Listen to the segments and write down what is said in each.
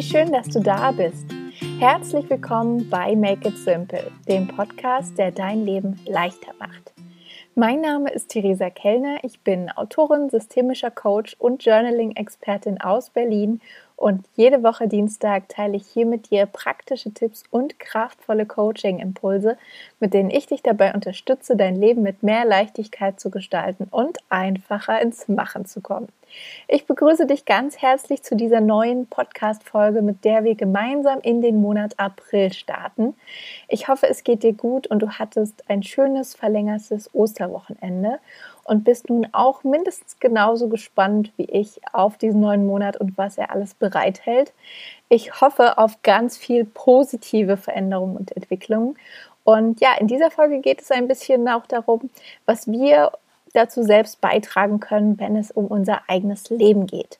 Wie schön, dass du da bist. Herzlich willkommen bei Make It Simple, dem Podcast, der dein Leben leichter macht. Mein Name ist Theresa Kellner. Ich bin Autorin, systemischer Coach und Journaling-Expertin aus Berlin und jede Woche Dienstag teile ich hier mit dir praktische Tipps und kraftvolle Coaching-Impulse, mit denen ich dich dabei unterstütze, dein Leben mit mehr Leichtigkeit zu gestalten und einfacher ins Machen zu kommen. Ich begrüße dich ganz herzlich zu dieser neuen Podcast-Folge, mit der wir gemeinsam in den Monat April starten. Ich hoffe, es geht dir gut und du hattest ein schönes verlängertes Osterwochenende und bist nun auch mindestens genauso gespannt wie ich auf diesen neuen Monat und was er alles bereithält. Ich hoffe auf ganz viel positive Veränderungen und Entwicklungen. Und ja, in dieser Folge geht es ein bisschen auch darum, was wir dazu selbst beitragen können, wenn es um unser eigenes Leben geht.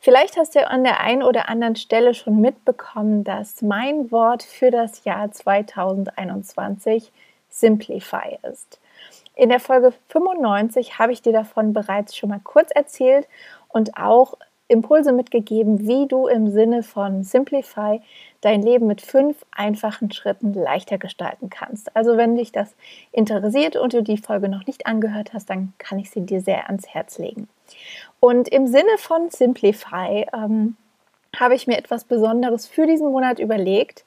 Vielleicht hast du an der einen oder anderen Stelle schon mitbekommen, dass mein Wort für das Jahr 2021 Simplify ist. In der Folge 95 habe ich dir davon bereits schon mal kurz erzählt und auch Impulse mitgegeben, wie du im Sinne von Simplify dein Leben mit fünf einfachen Schritten leichter gestalten kannst. Also wenn dich das interessiert und du die Folge noch nicht angehört hast, dann kann ich sie dir sehr ans Herz legen. Und im Sinne von Simplify ähm, habe ich mir etwas Besonderes für diesen Monat überlegt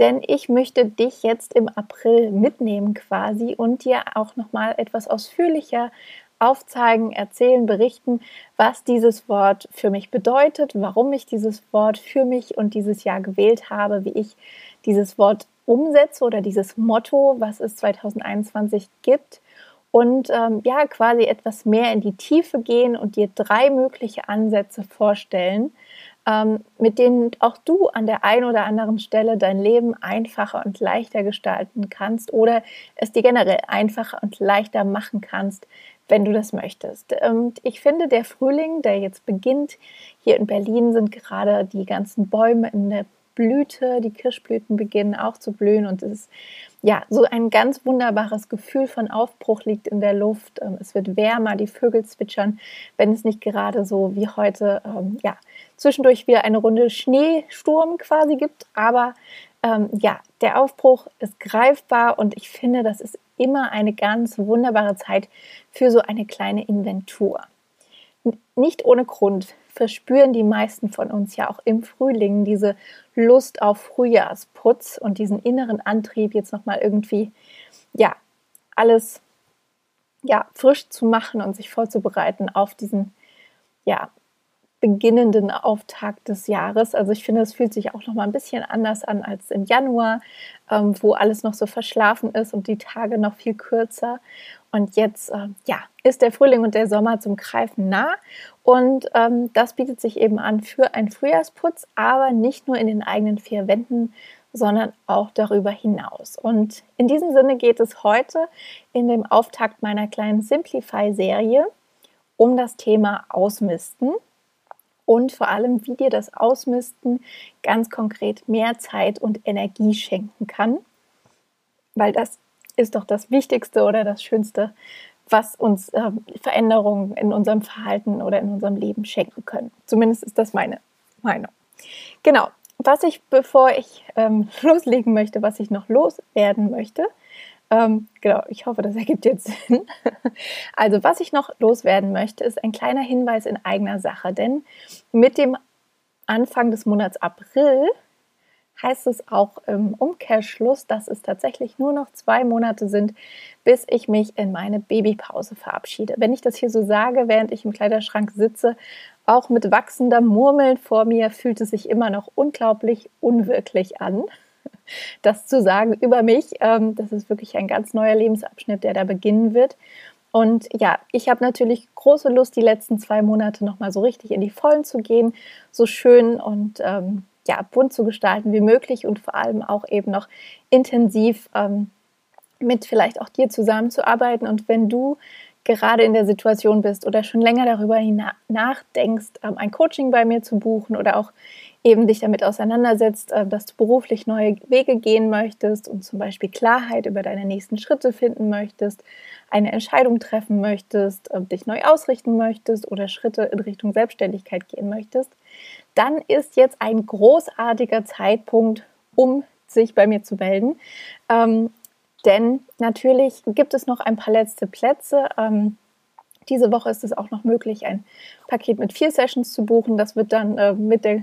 denn ich möchte dich jetzt im April mitnehmen quasi und dir auch noch mal etwas ausführlicher aufzeigen, erzählen, berichten, was dieses Wort für mich bedeutet, warum ich dieses Wort für mich und dieses Jahr gewählt habe, wie ich dieses Wort umsetze oder dieses Motto, was es 2021 gibt und ähm, ja, quasi etwas mehr in die Tiefe gehen und dir drei mögliche Ansätze vorstellen, ähm, mit denen auch du an der einen oder anderen Stelle dein Leben einfacher und leichter gestalten kannst oder es dir generell einfacher und leichter machen kannst, wenn du das möchtest. Und ich finde, der Frühling, der jetzt beginnt, hier in Berlin sind gerade die ganzen Bäume in der Blüte, die Kirschblüten beginnen auch zu blühen und es ist ja so ein ganz wunderbares Gefühl von Aufbruch liegt in der Luft. Ähm, es wird wärmer, die Vögel zwitschern, wenn es nicht gerade so wie heute ähm, ja zwischendurch wieder eine Runde Schneesturm quasi gibt, aber ähm, ja, der Aufbruch ist greifbar und ich finde, das ist immer eine ganz wunderbare Zeit für so eine kleine Inventur. Nicht ohne Grund verspüren die meisten von uns ja auch im Frühling diese Lust auf Frühjahrsputz und diesen inneren Antrieb, jetzt nochmal irgendwie, ja, alles ja, frisch zu machen und sich vorzubereiten auf diesen, ja, beginnenden Auftakt des Jahres. Also ich finde, es fühlt sich auch noch mal ein bisschen anders an als im Januar, ähm, wo alles noch so verschlafen ist und die Tage noch viel kürzer. Und jetzt, äh, ja, ist der Frühling und der Sommer zum Greifen nah. Und ähm, das bietet sich eben an für einen Frühjahrsputz, aber nicht nur in den eigenen vier Wänden, sondern auch darüber hinaus. Und in diesem Sinne geht es heute in dem Auftakt meiner kleinen Simplify-Serie um das Thema Ausmisten und vor allem, wie dir das Ausmisten ganz konkret mehr Zeit und Energie schenken kann, weil das ist doch das Wichtigste oder das Schönste, was uns äh, Veränderungen in unserem Verhalten oder in unserem Leben schenken können. Zumindest ist das meine Meinung. Genau. Was ich, bevor ich ähm, loslegen möchte, was ich noch loswerden möchte, ähm, genau, ich hoffe, das ergibt jetzt Sinn. Also, was ich noch loswerden möchte, ist ein kleiner Hinweis in eigener Sache, denn mit dem Anfang des Monats April heißt es auch im Umkehrschluss, dass es tatsächlich nur noch zwei Monate sind, bis ich mich in meine Babypause verabschiede. Wenn ich das hier so sage, während ich im Kleiderschrank sitze, auch mit wachsender Murmeln vor mir, fühlt es sich immer noch unglaublich unwirklich an das zu sagen über mich. Ähm, das ist wirklich ein ganz neuer Lebensabschnitt, der da beginnen wird. Und ja, ich habe natürlich große Lust, die letzten zwei Monate nochmal so richtig in die Vollen zu gehen, so schön und ähm, ja, bunt zu gestalten wie möglich und vor allem auch eben noch intensiv ähm, mit vielleicht auch dir zusammenzuarbeiten. Und wenn du gerade in der Situation bist oder schon länger darüber nachdenkst, ähm, ein Coaching bei mir zu buchen oder auch eben dich damit auseinandersetzt, äh, dass du beruflich neue Wege gehen möchtest und zum Beispiel Klarheit über deine nächsten Schritte finden möchtest, eine Entscheidung treffen möchtest, äh, dich neu ausrichten möchtest oder Schritte in Richtung Selbstständigkeit gehen möchtest, dann ist jetzt ein großartiger Zeitpunkt, um sich bei mir zu melden. Ähm, denn natürlich gibt es noch ein paar letzte Plätze. Ähm, diese Woche ist es auch noch möglich, ein Paket mit vier Sessions zu buchen. Das wird dann äh, mit der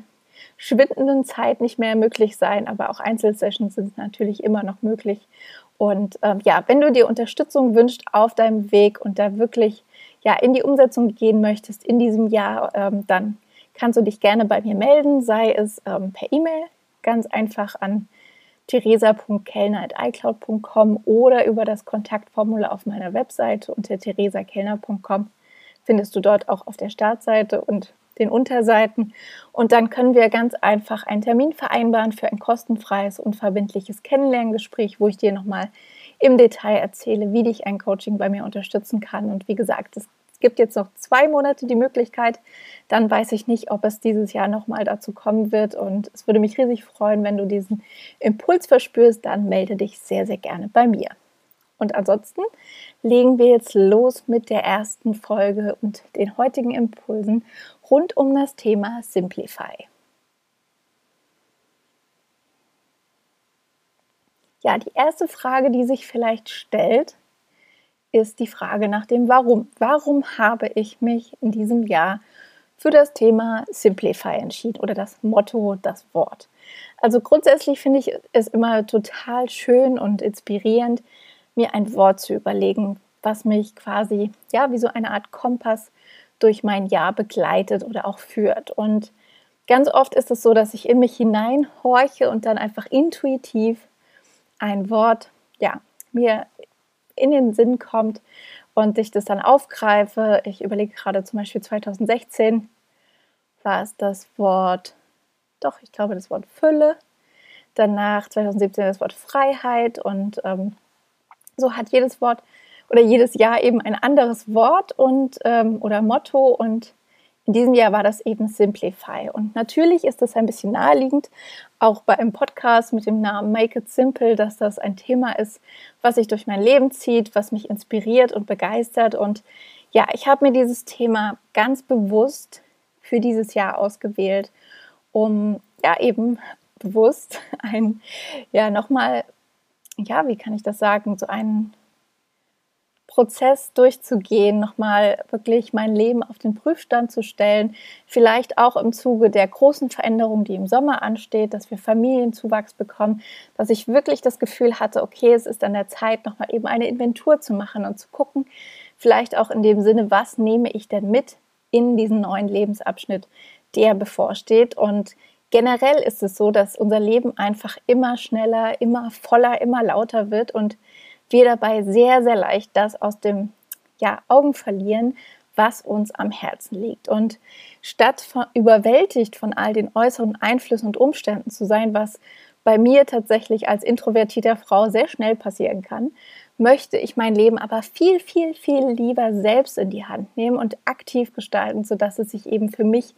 schwindenden Zeit nicht mehr möglich sein, aber auch Einzelsessions sind natürlich immer noch möglich. Und ähm, ja, wenn du dir Unterstützung wünschst auf deinem Weg und da wirklich ja in die Umsetzung gehen möchtest in diesem Jahr, ähm, dann kannst du dich gerne bei mir melden, sei es ähm, per E-Mail, ganz einfach an theresa.kellner.icloud.com oder über das Kontaktformular auf meiner Webseite unter theresakellner.com findest du dort auch auf der Startseite und den Unterseiten. Und dann können wir ganz einfach einen Termin vereinbaren für ein kostenfreies und verbindliches Kennenlerngespräch, wo ich dir nochmal im Detail erzähle, wie dich ein Coaching bei mir unterstützen kann. Und wie gesagt, es gibt jetzt noch zwei Monate die Möglichkeit. Dann weiß ich nicht, ob es dieses Jahr nochmal dazu kommen wird. Und es würde mich riesig freuen, wenn du diesen Impuls verspürst. Dann melde dich sehr, sehr gerne bei mir. Und ansonsten legen wir jetzt los mit der ersten Folge und den heutigen Impulsen rund um das Thema Simplify. Ja, die erste Frage, die sich vielleicht stellt, ist die Frage nach dem Warum. Warum habe ich mich in diesem Jahr für das Thema Simplify entschieden oder das Motto, das Wort? Also grundsätzlich finde ich es immer total schön und inspirierend, mir ein Wort zu überlegen, was mich quasi, ja, wie so eine Art Kompass durch mein Jahr begleitet oder auch führt. Und ganz oft ist es so, dass ich in mich hineinhorche und dann einfach intuitiv ein Wort, ja, mir in den Sinn kommt und ich das dann aufgreife. Ich überlege gerade zum Beispiel 2016 war es das Wort, doch, ich glaube das Wort Fülle. Danach 2017 das Wort Freiheit und ähm, so hat jedes Wort oder jedes Jahr eben ein anderes Wort und ähm, oder Motto und in diesem Jahr war das eben Simplify. Und natürlich ist das ein bisschen naheliegend, auch bei einem Podcast mit dem Namen Make It Simple, dass das ein Thema ist, was sich durch mein Leben zieht, was mich inspiriert und begeistert. Und ja, ich habe mir dieses Thema ganz bewusst für dieses Jahr ausgewählt, um ja eben bewusst ein, ja, nochmal ja, wie kann ich das sagen, so einen Prozess durchzugehen, nochmal wirklich mein Leben auf den Prüfstand zu stellen, vielleicht auch im Zuge der großen Veränderung, die im Sommer ansteht, dass wir Familienzuwachs bekommen, dass ich wirklich das Gefühl hatte, okay, es ist an der Zeit, nochmal eben eine Inventur zu machen und zu gucken, vielleicht auch in dem Sinne, was nehme ich denn mit in diesen neuen Lebensabschnitt, der bevorsteht. Und generell ist es so, dass unser Leben einfach immer schneller, immer voller, immer lauter wird und wir dabei sehr, sehr leicht das aus dem ja, Augen verlieren, was uns am Herzen liegt. Und statt von, überwältigt von all den äußeren Einflüssen und Umständen zu sein, was bei mir tatsächlich als introvertierter Frau sehr schnell passieren kann, möchte ich mein Leben aber viel, viel, viel lieber selbst in die Hand nehmen und aktiv gestalten, sodass es sich eben für mich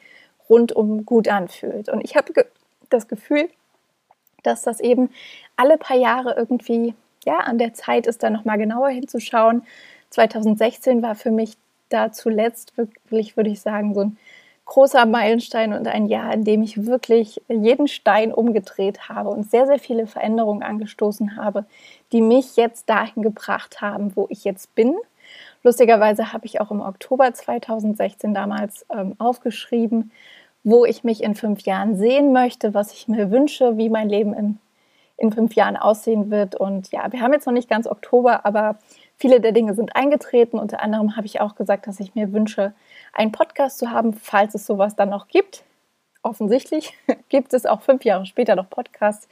rundum gut anfühlt. Und ich habe ge das Gefühl, dass das eben alle paar Jahre irgendwie ja an der Zeit ist, da noch mal genauer hinzuschauen. 2016 war für mich da zuletzt wirklich, würde ich sagen, so ein großer Meilenstein und ein Jahr, in dem ich wirklich jeden Stein umgedreht habe und sehr, sehr viele Veränderungen angestoßen habe, die mich jetzt dahin gebracht haben, wo ich jetzt bin. Lustigerweise habe ich auch im Oktober 2016 damals ähm, aufgeschrieben, wo ich mich in fünf Jahren sehen möchte, was ich mir wünsche, wie mein Leben in, in fünf Jahren aussehen wird. Und ja, wir haben jetzt noch nicht ganz Oktober, aber viele der Dinge sind eingetreten. Unter anderem habe ich auch gesagt, dass ich mir wünsche, einen Podcast zu haben, falls es sowas dann noch gibt. Offensichtlich gibt es auch fünf Jahre später noch Podcasts,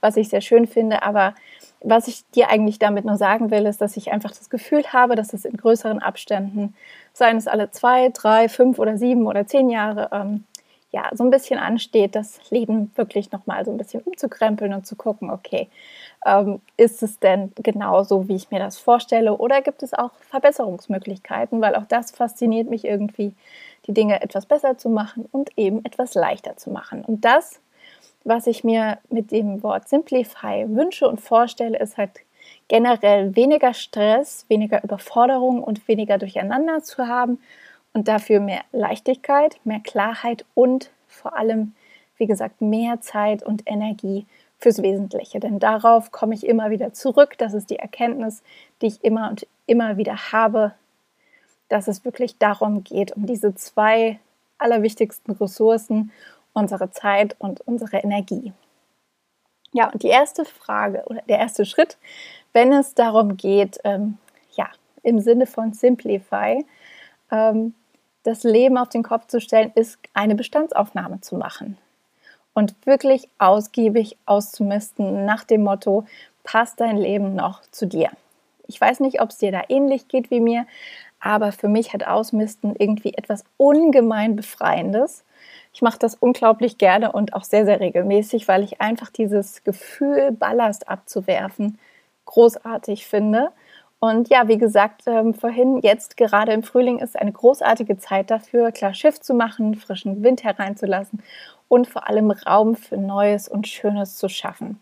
was ich sehr schön finde. Aber was ich dir eigentlich damit nur sagen will, ist, dass ich einfach das Gefühl habe, dass es in größeren Abständen, seien es alle zwei, drei, fünf oder sieben oder zehn Jahre, ähm, ja, so ein bisschen ansteht, das Leben wirklich nochmal so ein bisschen umzukrempeln und zu gucken, okay, ähm, ist es denn genau so, wie ich mir das vorstelle oder gibt es auch Verbesserungsmöglichkeiten, weil auch das fasziniert mich irgendwie, die Dinge etwas besser zu machen und eben etwas leichter zu machen. Und das, was ich mir mit dem Wort Simplify wünsche und vorstelle, ist halt generell weniger Stress, weniger Überforderung und weniger Durcheinander zu haben und dafür mehr Leichtigkeit, mehr Klarheit und vor allem, wie gesagt, mehr Zeit und Energie fürs Wesentliche. Denn darauf komme ich immer wieder zurück. Das ist die Erkenntnis, die ich immer und immer wieder habe, dass es wirklich darum geht, um diese zwei allerwichtigsten Ressourcen, unsere Zeit und unsere Energie. Ja, und die erste Frage oder der erste Schritt, wenn es darum geht, ähm, ja, im Sinne von Simplify, ähm, das Leben auf den Kopf zu stellen, ist eine Bestandsaufnahme zu machen und wirklich ausgiebig auszumisten nach dem Motto, passt dein Leben noch zu dir? Ich weiß nicht, ob es dir da ähnlich geht wie mir, aber für mich hat Ausmisten irgendwie etwas ungemein Befreiendes. Ich mache das unglaublich gerne und auch sehr, sehr regelmäßig, weil ich einfach dieses Gefühl, Ballast abzuwerfen, großartig finde. Und ja, wie gesagt, ähm, vorhin, jetzt gerade im Frühling ist eine großartige Zeit dafür, klar Schiff zu machen, frischen Wind hereinzulassen und vor allem Raum für Neues und Schönes zu schaffen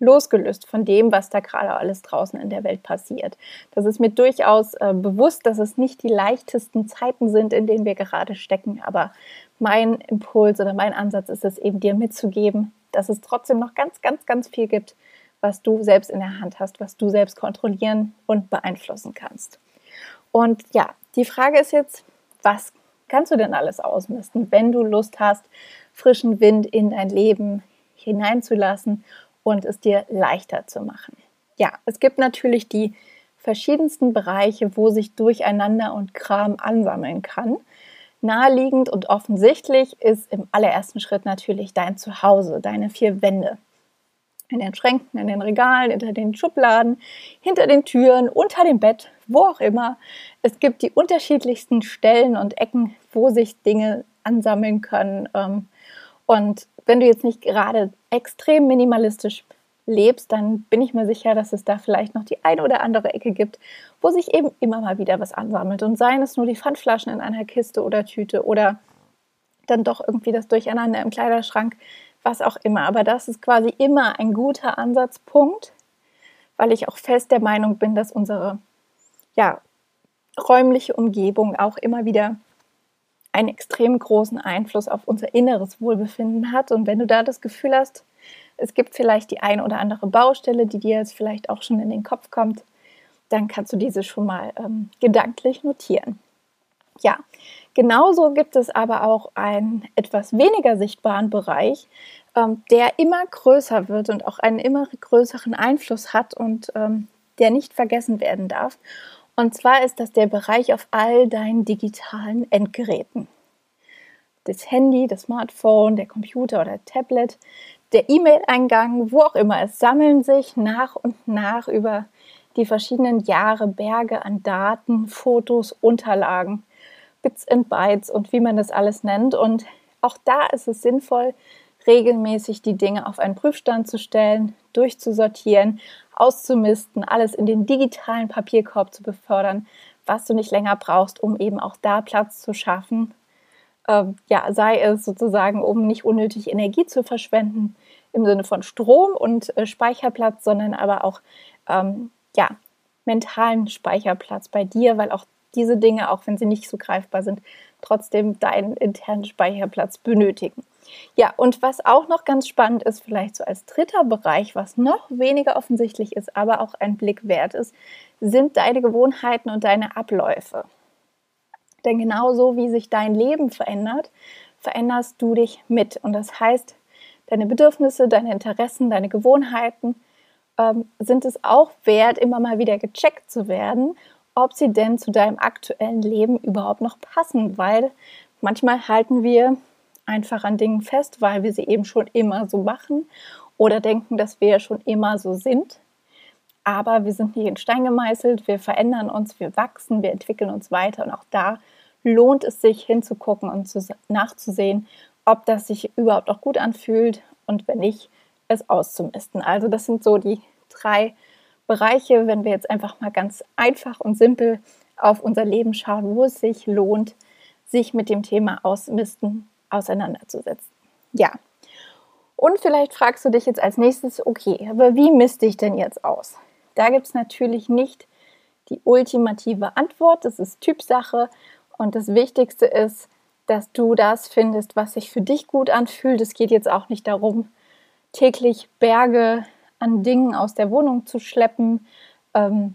losgelöst von dem, was da gerade alles draußen in der Welt passiert. Das ist mir durchaus äh, bewusst, dass es nicht die leichtesten Zeiten sind, in denen wir gerade stecken, aber mein Impuls oder mein Ansatz ist es eben dir mitzugeben, dass es trotzdem noch ganz, ganz, ganz viel gibt, was du selbst in der Hand hast, was du selbst kontrollieren und beeinflussen kannst. Und ja, die Frage ist jetzt, was kannst du denn alles ausmisten, wenn du Lust hast, frischen Wind in dein Leben hineinzulassen und es dir leichter zu machen. Ja, es gibt natürlich die verschiedensten Bereiche, wo sich Durcheinander und Kram ansammeln kann. Naheliegend und offensichtlich ist im allerersten Schritt natürlich dein Zuhause, deine vier Wände. In den Schränken, in den Regalen, hinter den Schubladen, hinter den Türen, unter dem Bett, wo auch immer. Es gibt die unterschiedlichsten Stellen und Ecken, wo sich Dinge ansammeln können. Ähm, und wenn du jetzt nicht gerade extrem minimalistisch lebst, dann bin ich mir sicher, dass es da vielleicht noch die eine oder andere Ecke gibt, wo sich eben immer mal wieder was ansammelt. Und seien es nur die Pfandflaschen in einer Kiste oder Tüte oder dann doch irgendwie das Durcheinander im Kleiderschrank, was auch immer. Aber das ist quasi immer ein guter Ansatzpunkt, weil ich auch fest der Meinung bin, dass unsere ja, räumliche Umgebung auch immer wieder einen extrem großen Einfluss auf unser inneres Wohlbefinden hat. Und wenn du da das Gefühl hast, es gibt vielleicht die ein oder andere Baustelle, die dir jetzt vielleicht auch schon in den Kopf kommt, dann kannst du diese schon mal ähm, gedanklich notieren. Ja, genauso gibt es aber auch einen etwas weniger sichtbaren Bereich, ähm, der immer größer wird und auch einen immer größeren Einfluss hat und ähm, der nicht vergessen werden darf. Und zwar ist das der Bereich auf all deinen digitalen Endgeräten. Das Handy, das Smartphone, der Computer oder Tablet, der E-Mail-Eingang, wo auch immer. Es sammeln sich nach und nach über die verschiedenen Jahre Berge an Daten, Fotos, Unterlagen, Bits and Bytes und wie man das alles nennt. Und auch da ist es sinnvoll, regelmäßig die Dinge auf einen Prüfstand zu stellen, durchzusortieren, auszumisten, alles in den digitalen Papierkorb zu befördern, was du nicht länger brauchst, um eben auch da Platz zu schaffen. Ähm, ja, sei es sozusagen, um nicht unnötig Energie zu verschwenden im Sinne von Strom und äh, Speicherplatz, sondern aber auch ähm, ja, mentalen Speicherplatz bei dir, weil auch diese Dinge, auch wenn sie nicht so greifbar sind, trotzdem deinen internen Speicherplatz benötigen. Ja, und was auch noch ganz spannend ist, vielleicht so als dritter Bereich, was noch weniger offensichtlich ist, aber auch ein Blick wert ist, sind deine Gewohnheiten und deine Abläufe. Denn genauso wie sich dein Leben verändert, veränderst du dich mit. Und das heißt, deine Bedürfnisse, deine Interessen, deine Gewohnheiten ähm, sind es auch wert, immer mal wieder gecheckt zu werden, ob sie denn zu deinem aktuellen Leben überhaupt noch passen, weil manchmal halten wir einfach an Dingen fest, weil wir sie eben schon immer so machen oder denken, dass wir schon immer so sind. Aber wir sind nicht in Stein gemeißelt, wir verändern uns, wir wachsen, wir entwickeln uns weiter und auch da lohnt es sich hinzugucken und zu, nachzusehen, ob das sich überhaupt auch gut anfühlt und wenn nicht, es auszumisten. Also das sind so die drei Bereiche, wenn wir jetzt einfach mal ganz einfach und simpel auf unser Leben schauen, wo es sich lohnt, sich mit dem Thema Ausmisten auseinanderzusetzen. Ja. Und vielleicht fragst du dich jetzt als nächstes, okay, aber wie misste ich denn jetzt aus? Da gibt es natürlich nicht die ultimative Antwort, das ist Typsache und das Wichtigste ist, dass du das findest, was sich für dich gut anfühlt. Es geht jetzt auch nicht darum, täglich Berge an Dingen aus der Wohnung zu schleppen, ähm,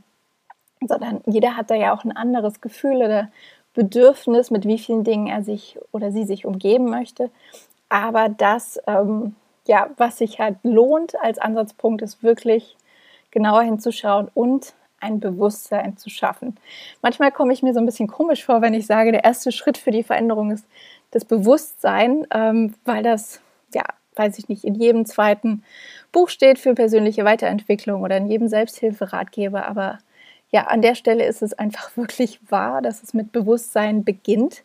sondern jeder hat da ja auch ein anderes Gefühl oder Bedürfnis, mit wie vielen Dingen er sich oder sie sich umgeben möchte. Aber das, ähm, ja, was sich halt lohnt als Ansatzpunkt, ist wirklich genauer hinzuschauen und ein Bewusstsein zu schaffen. Manchmal komme ich mir so ein bisschen komisch vor, wenn ich sage, der erste Schritt für die Veränderung ist das Bewusstsein, ähm, weil das, ja, weiß ich nicht, in jedem zweiten Buch steht für persönliche Weiterentwicklung oder in jedem Selbsthilferatgeber. Aber ja, an der Stelle ist es einfach wirklich wahr, dass es mit Bewusstsein beginnt.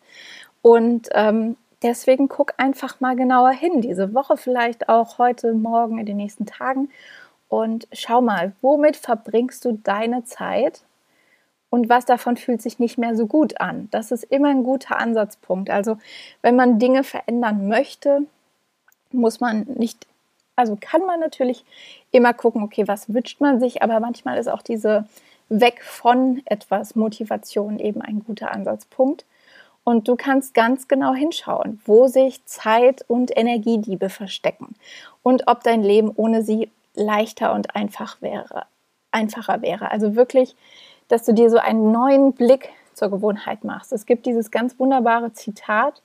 Und ähm, deswegen guck einfach mal genauer hin, diese Woche vielleicht auch heute, morgen, in den nächsten Tagen und schau mal, womit verbringst du deine Zeit und was davon fühlt sich nicht mehr so gut an. Das ist immer ein guter Ansatzpunkt. Also wenn man Dinge verändern möchte, muss man nicht, also kann man natürlich immer gucken, okay, was wünscht man sich, aber manchmal ist auch diese weg von etwas Motivation eben ein guter Ansatzpunkt. Und du kannst ganz genau hinschauen, wo sich Zeit und Energiediebe verstecken und ob dein Leben ohne sie leichter und einfach wäre, einfacher wäre. Also wirklich, dass du dir so einen neuen Blick zur Gewohnheit machst. Es gibt dieses ganz wunderbare Zitat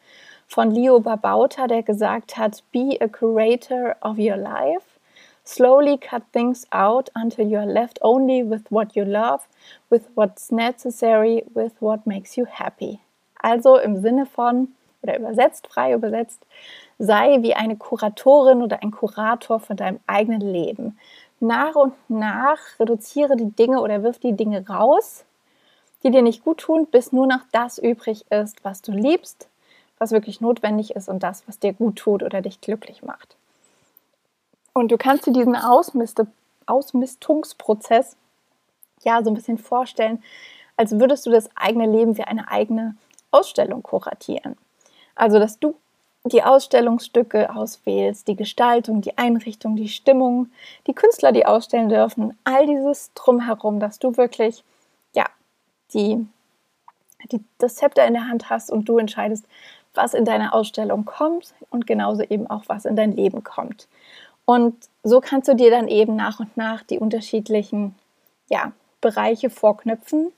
von Leo Babauta, der gesagt hat, Be a curator of your life. Slowly cut things out until you are left only with what you love, with what's necessary, with what makes you happy. Also im Sinne von, oder übersetzt, frei übersetzt, sei wie eine Kuratorin oder ein Kurator von deinem eigenen Leben. Nach und nach reduziere die Dinge oder wirf die Dinge raus, die dir nicht gut tun, bis nur noch das übrig ist, was du liebst, was wirklich notwendig ist und das, was dir gut tut oder dich glücklich macht. Und du kannst dir diesen Ausmiste, Ausmistungsprozess ja so ein bisschen vorstellen, als würdest du das eigene Leben wie eine eigene Ausstellung kuratieren. Also, dass du die Ausstellungsstücke auswählst, die Gestaltung, die Einrichtung, die Stimmung, die Künstler, die ausstellen dürfen, all dieses drumherum, dass du wirklich, ja, die, die, das Zepter in der Hand hast und du entscheidest, was in deine Ausstellung kommt und genauso eben auch, was in dein Leben kommt. Und so kannst du dir dann eben nach und nach die unterschiedlichen ja, Bereiche vorknüpfen.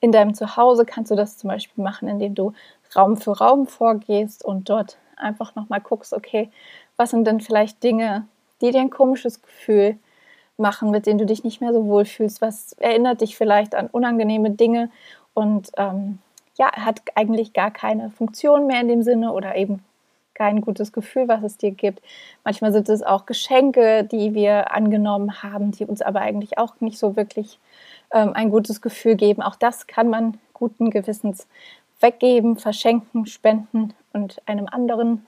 In deinem Zuhause kannst du das zum Beispiel machen, indem du Raum für Raum vorgehst und dort einfach nochmal guckst, okay, was sind denn vielleicht Dinge, die dir ein komisches Gefühl machen, mit denen du dich nicht mehr so wohl fühlst, was erinnert dich vielleicht an unangenehme Dinge und ähm, ja, hat eigentlich gar keine Funktion mehr in dem Sinne oder eben kein gutes Gefühl, was es dir gibt. Manchmal sind es auch Geschenke, die wir angenommen haben, die uns aber eigentlich auch nicht so wirklich ähm, ein gutes Gefühl geben. Auch das kann man guten Gewissens weggeben, verschenken, spenden und einem anderen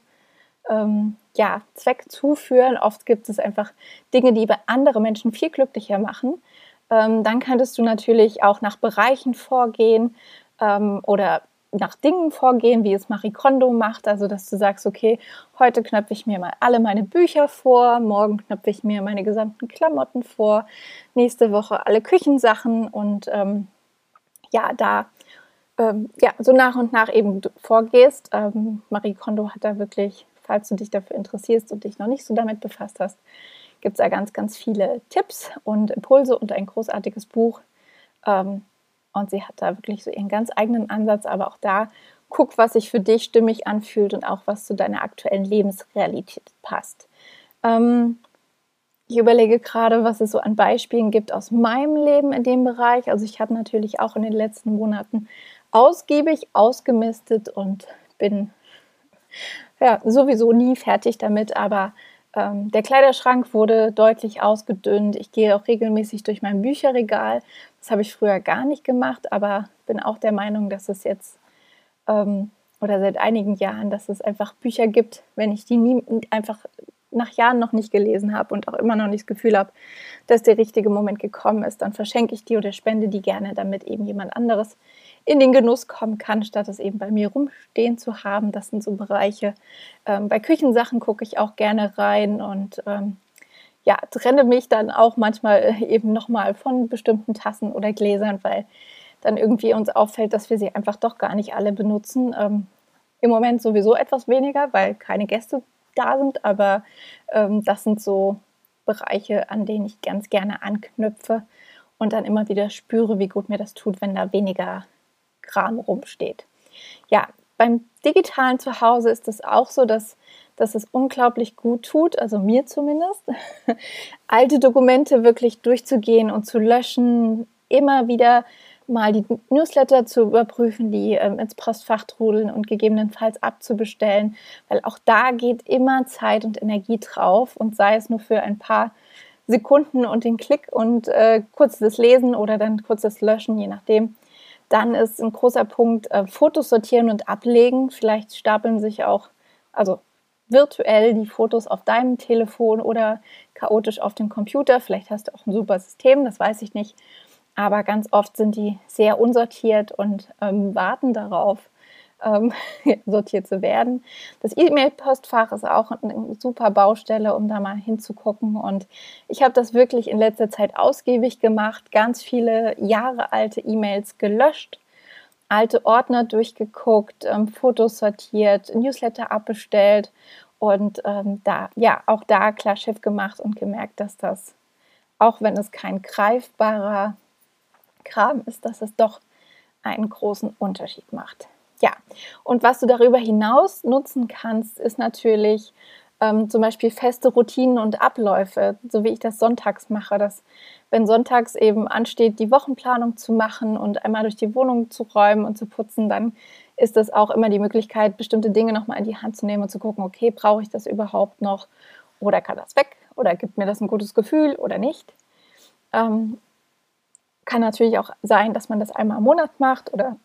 ähm, ja, Zweck zuführen. Oft gibt es einfach Dinge, die andere Menschen viel glücklicher machen. Ähm, dann könntest du natürlich auch nach Bereichen vorgehen ähm, oder nach Dingen vorgehen, wie es Marie Kondo macht. Also, dass du sagst, okay, heute knöpfe ich mir mal alle meine Bücher vor, morgen knöpfe ich mir meine gesamten Klamotten vor, nächste Woche alle Küchensachen und ähm, ja, da ähm, ja, so nach und nach eben vorgehst. Ähm, Marie Kondo hat da wirklich, falls du dich dafür interessierst und dich noch nicht so damit befasst hast, gibt es da ganz, ganz viele Tipps und Impulse und ein großartiges Buch. Ähm, und sie hat da wirklich so ihren ganz eigenen Ansatz, aber auch da guck, was sich für dich stimmig anfühlt und auch was zu deiner aktuellen Lebensrealität passt. Ähm, ich überlege gerade, was es so an Beispielen gibt aus meinem Leben in dem Bereich. Also ich habe natürlich auch in den letzten Monaten ausgiebig ausgemistet und bin ja sowieso nie fertig damit, aber ähm, der Kleiderschrank wurde deutlich ausgedünnt. Ich gehe auch regelmäßig durch mein Bücherregal. Das habe ich früher gar nicht gemacht, aber bin auch der Meinung, dass es jetzt ähm, oder seit einigen Jahren, dass es einfach Bücher gibt, wenn ich die nie einfach nach Jahren noch nicht gelesen habe und auch immer noch nicht das Gefühl habe, dass der richtige Moment gekommen ist, dann verschenke ich die oder spende die gerne, damit eben jemand anderes in den Genuss kommen kann, statt es eben bei mir rumstehen zu haben. Das sind so Bereiche. Ähm, bei Küchensachen gucke ich auch gerne rein und ähm, ja, trenne mich dann auch manchmal äh, eben nochmal von bestimmten Tassen oder Gläsern, weil dann irgendwie uns auffällt, dass wir sie einfach doch gar nicht alle benutzen. Ähm, im Moment sowieso etwas weniger, weil keine Gäste da sind, aber ähm, das sind so Bereiche, an denen ich ganz gerne anknüpfe und dann immer wieder spüre, wie gut mir das tut, wenn da weniger Kram rumsteht. Ja, beim digitalen Zuhause ist es auch so, dass, dass es unglaublich gut tut, also mir zumindest, alte Dokumente wirklich durchzugehen und zu löschen, immer wieder mal die Newsletter zu überprüfen, die ähm, ins Postfach trudeln und gegebenenfalls abzubestellen, weil auch da geht immer Zeit und Energie drauf und sei es nur für ein paar Sekunden und den Klick und äh, kurzes Lesen oder dann kurzes Löschen, je nachdem. Dann ist ein großer Punkt äh, Fotos sortieren und ablegen. Vielleicht stapeln sich auch, also virtuell die Fotos auf deinem Telefon oder chaotisch auf dem Computer. Vielleicht hast du auch ein super System, das weiß ich nicht. Aber ganz oft sind die sehr unsortiert und ähm, warten darauf, ähm, sortiert zu werden. Das E-Mail-Postfach ist auch eine super Baustelle, um da mal hinzugucken. Und ich habe das wirklich in letzter Zeit ausgiebig gemacht, ganz viele Jahre alte E-Mails gelöscht, alte Ordner durchgeguckt, ähm, Fotos sortiert, Newsletter abbestellt und ähm, da, ja, auch da klar Schiff gemacht und gemerkt, dass das, auch wenn es kein greifbarer Kram ist, dass es doch einen großen Unterschied macht. Ja, und was du darüber hinaus nutzen kannst, ist natürlich ähm, zum Beispiel feste Routinen und Abläufe, so wie ich das sonntags mache, dass wenn sonntags eben ansteht, die Wochenplanung zu machen und einmal durch die Wohnung zu räumen und zu putzen, dann ist das auch immer die Möglichkeit, bestimmte Dinge nochmal in die Hand zu nehmen und zu gucken, okay, brauche ich das überhaupt noch oder kann das weg oder gibt mir das ein gutes Gefühl oder nicht. Ähm, kann natürlich auch sein, dass man das einmal im Monat macht oder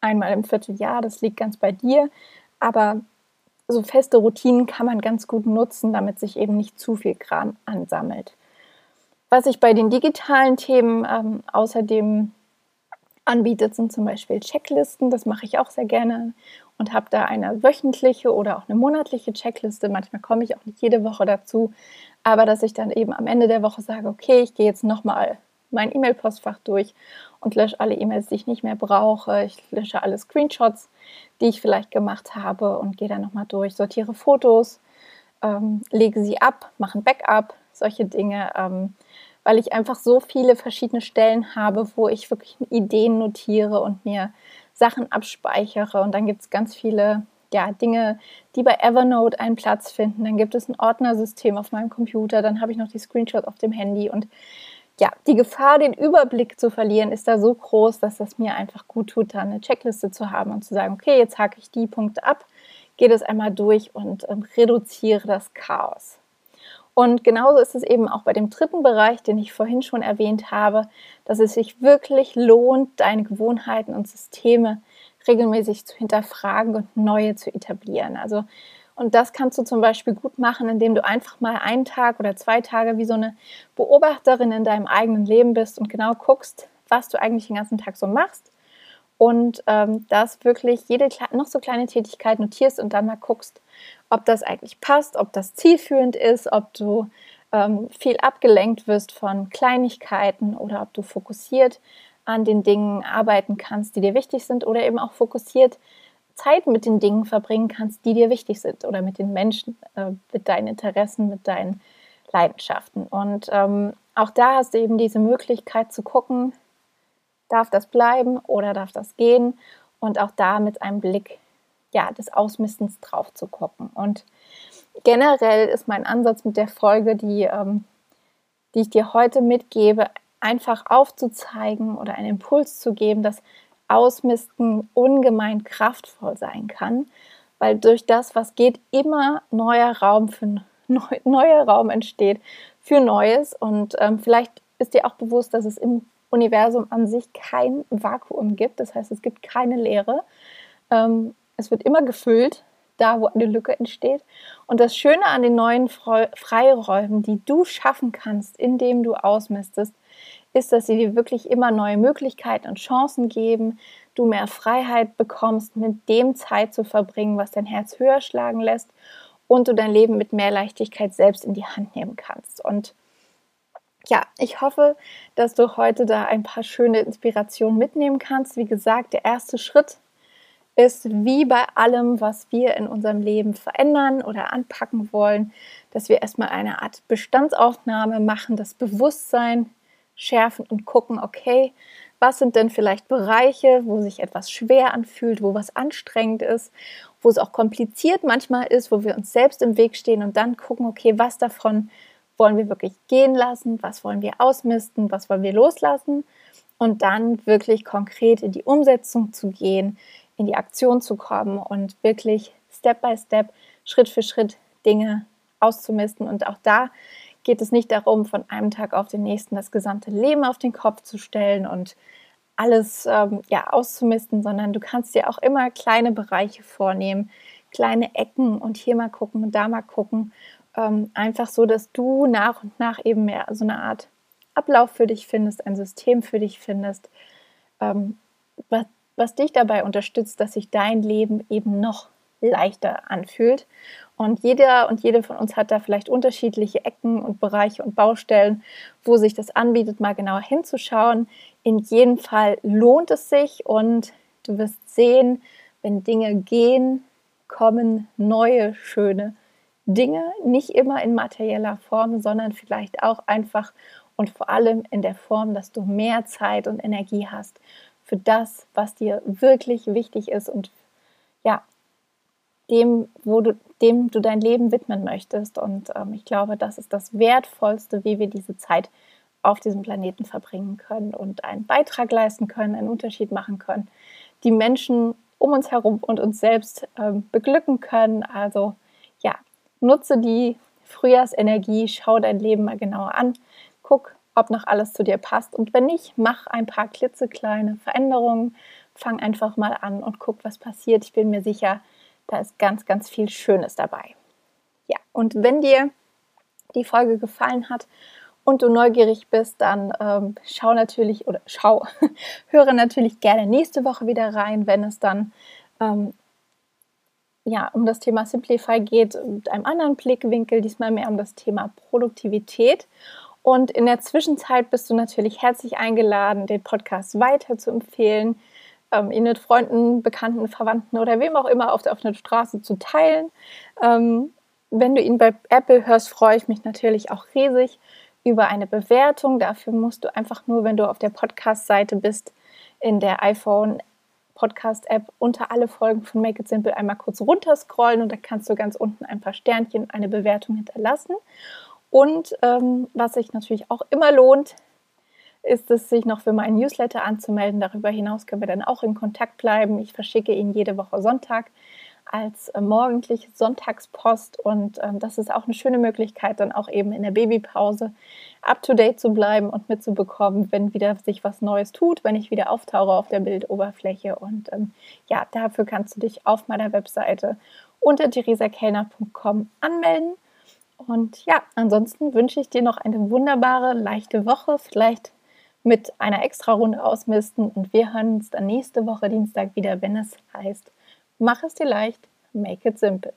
einmal im Vierteljahr, das liegt ganz bei dir. Aber so feste Routinen kann man ganz gut nutzen, damit sich eben nicht zu viel Kram ansammelt. Was ich bei den digitalen Themen ähm, außerdem anbietet, sind zum Beispiel Checklisten. Das mache ich auch sehr gerne und habe da eine wöchentliche oder auch eine monatliche Checkliste. Manchmal komme ich auch nicht jede Woche dazu, aber dass ich dann eben am Ende der Woche sage, okay, ich gehe jetzt nochmal mein E-Mail-Postfach durch und lösche alle E-Mails, die ich nicht mehr brauche. Ich lösche alle Screenshots, die ich vielleicht gemacht habe und gehe dann nochmal durch, sortiere Fotos, ähm, lege sie ab, mache ein Backup, solche Dinge, ähm, weil ich einfach so viele verschiedene Stellen habe, wo ich wirklich Ideen notiere und mir Sachen abspeichere. Und dann gibt es ganz viele ja, Dinge, die bei Evernote einen Platz finden. Dann gibt es ein Ordnersystem auf meinem Computer. Dann habe ich noch die Screenshots auf dem Handy und ja, die Gefahr, den Überblick zu verlieren, ist da so groß, dass es mir einfach gut tut, da eine Checkliste zu haben und zu sagen, okay, jetzt hake ich die Punkte ab, gehe das einmal durch und ähm, reduziere das Chaos. Und genauso ist es eben auch bei dem dritten Bereich, den ich vorhin schon erwähnt habe, dass es sich wirklich lohnt, deine Gewohnheiten und Systeme regelmäßig zu hinterfragen und neue zu etablieren. Also und das kannst du zum Beispiel gut machen, indem du einfach mal einen Tag oder zwei Tage wie so eine Beobachterin in deinem eigenen Leben bist und genau guckst, was du eigentlich den ganzen Tag so machst. Und ähm, das wirklich jede noch so kleine Tätigkeit notierst und dann mal guckst, ob das eigentlich passt, ob das zielführend ist, ob du ähm, viel abgelenkt wirst von Kleinigkeiten oder ob du fokussiert an den Dingen arbeiten kannst, die dir wichtig sind oder eben auch fokussiert Zeit mit den Dingen verbringen kannst, die dir wichtig sind oder mit den Menschen, äh, mit deinen Interessen, mit deinen Leidenschaften. Und ähm, auch da hast du eben diese Möglichkeit zu gucken, darf das bleiben oder darf das gehen? Und auch da mit einem Blick ja, des Ausmistens drauf zu gucken. Und generell ist mein Ansatz mit der Folge, die, ähm, die ich dir heute mitgebe, einfach aufzuzeigen oder einen Impuls zu geben, dass Ausmisten ungemein kraftvoll sein kann, weil durch das, was geht, immer neuer Raum für neu, neuer Raum entsteht für Neues. Und ähm, vielleicht ist dir auch bewusst, dass es im Universum an sich kein Vakuum gibt. Das heißt, es gibt keine Leere. Ähm, es wird immer gefüllt, da wo eine Lücke entsteht. Und das Schöne an den neuen Freiräumen, die du schaffen kannst, indem du ausmistest, ist, dass sie dir wirklich immer neue Möglichkeiten und Chancen geben, du mehr Freiheit bekommst, mit dem Zeit zu verbringen, was dein Herz höher schlagen lässt und du dein Leben mit mehr Leichtigkeit selbst in die Hand nehmen kannst. Und ja, ich hoffe, dass du heute da ein paar schöne Inspirationen mitnehmen kannst. Wie gesagt, der erste Schritt ist wie bei allem, was wir in unserem Leben verändern oder anpacken wollen, dass wir erstmal eine Art Bestandsaufnahme machen, das Bewusstsein schärfen und gucken, okay, was sind denn vielleicht Bereiche, wo sich etwas schwer anfühlt, wo was anstrengend ist, wo es auch kompliziert manchmal ist, wo wir uns selbst im Weg stehen und dann gucken, okay, was davon wollen wir wirklich gehen lassen, was wollen wir ausmisten, was wollen wir loslassen und dann wirklich konkret in die Umsetzung zu gehen, in die Aktion zu kommen und wirklich Step by Step, Schritt für Schritt Dinge auszumisten. Und auch da geht es nicht darum, von einem Tag auf den nächsten das gesamte Leben auf den Kopf zu stellen und alles ähm, ja, auszumisten, sondern du kannst dir auch immer kleine Bereiche vornehmen, kleine Ecken und hier mal gucken und da mal gucken. Ähm, einfach so, dass du nach und nach eben mehr so eine Art Ablauf für dich findest, ein System für dich findest, ähm, was, was dich dabei unterstützt, dass sich dein Leben eben noch leichter anfühlt. Und jeder und jede von uns hat da vielleicht unterschiedliche Ecken und Bereiche und Baustellen, wo sich das anbietet, mal genauer hinzuschauen. In jedem Fall lohnt es sich und du wirst sehen, wenn Dinge gehen, kommen neue, schöne Dinge, nicht immer in materieller Form, sondern vielleicht auch einfach und vor allem in der Form, dass du mehr Zeit und Energie hast für das, was dir wirklich wichtig ist und ja, dem, wo du, dem du dein Leben widmen möchtest. Und ähm, ich glaube, das ist das Wertvollste, wie wir diese Zeit auf diesem Planeten verbringen können und einen Beitrag leisten können, einen Unterschied machen können, die Menschen um uns herum und uns selbst ähm, beglücken können. Also ja, nutze die Frühjahrsenergie, schau dein Leben mal genauer an, guck, ob noch alles zu dir passt. Und wenn nicht, mach ein paar klitzekleine Veränderungen. Fang einfach mal an und guck, was passiert. Ich bin mir sicher, da ist ganz, ganz viel Schönes dabei. Ja, und wenn dir die Folge gefallen hat und du neugierig bist, dann ähm, schau natürlich oder schau, höre natürlich gerne nächste Woche wieder rein, wenn es dann ähm, ja, um das Thema Simplify geht, mit einem anderen Blickwinkel, diesmal mehr um das Thema Produktivität. Und in der Zwischenzeit bist du natürlich herzlich eingeladen, den Podcast weiter zu empfehlen, ähm, ihn mit Freunden, Bekannten, Verwandten oder wem auch immer auf der offenen Straße zu teilen. Ähm, wenn du ihn bei Apple hörst, freue ich mich natürlich auch riesig über eine Bewertung. Dafür musst du einfach nur, wenn du auf der Podcast-Seite bist, in der iPhone Podcast-App unter alle Folgen von Make It Simple einmal kurz runterscrollen und da kannst du ganz unten ein paar Sternchen, eine Bewertung hinterlassen. Und ähm, was sich natürlich auch immer lohnt, ist es, sich noch für meinen Newsletter anzumelden. Darüber hinaus können wir dann auch in Kontakt bleiben. Ich verschicke ihn jede Woche Sonntag als äh, morgendliche Sonntagspost und ähm, das ist auch eine schöne Möglichkeit, dann auch eben in der Babypause up-to-date zu bleiben und mitzubekommen, wenn wieder sich was Neues tut, wenn ich wieder auftauche auf der Bildoberfläche. Und ähm, ja, dafür kannst du dich auf meiner Webseite unter theresakellner.com anmelden. Und ja, ansonsten wünsche ich dir noch eine wunderbare, leichte Woche, vielleicht mit einer extra Runde ausmisten. Und wir hören uns dann nächste Woche Dienstag wieder, wenn es heißt, mach es dir leicht, make it simple.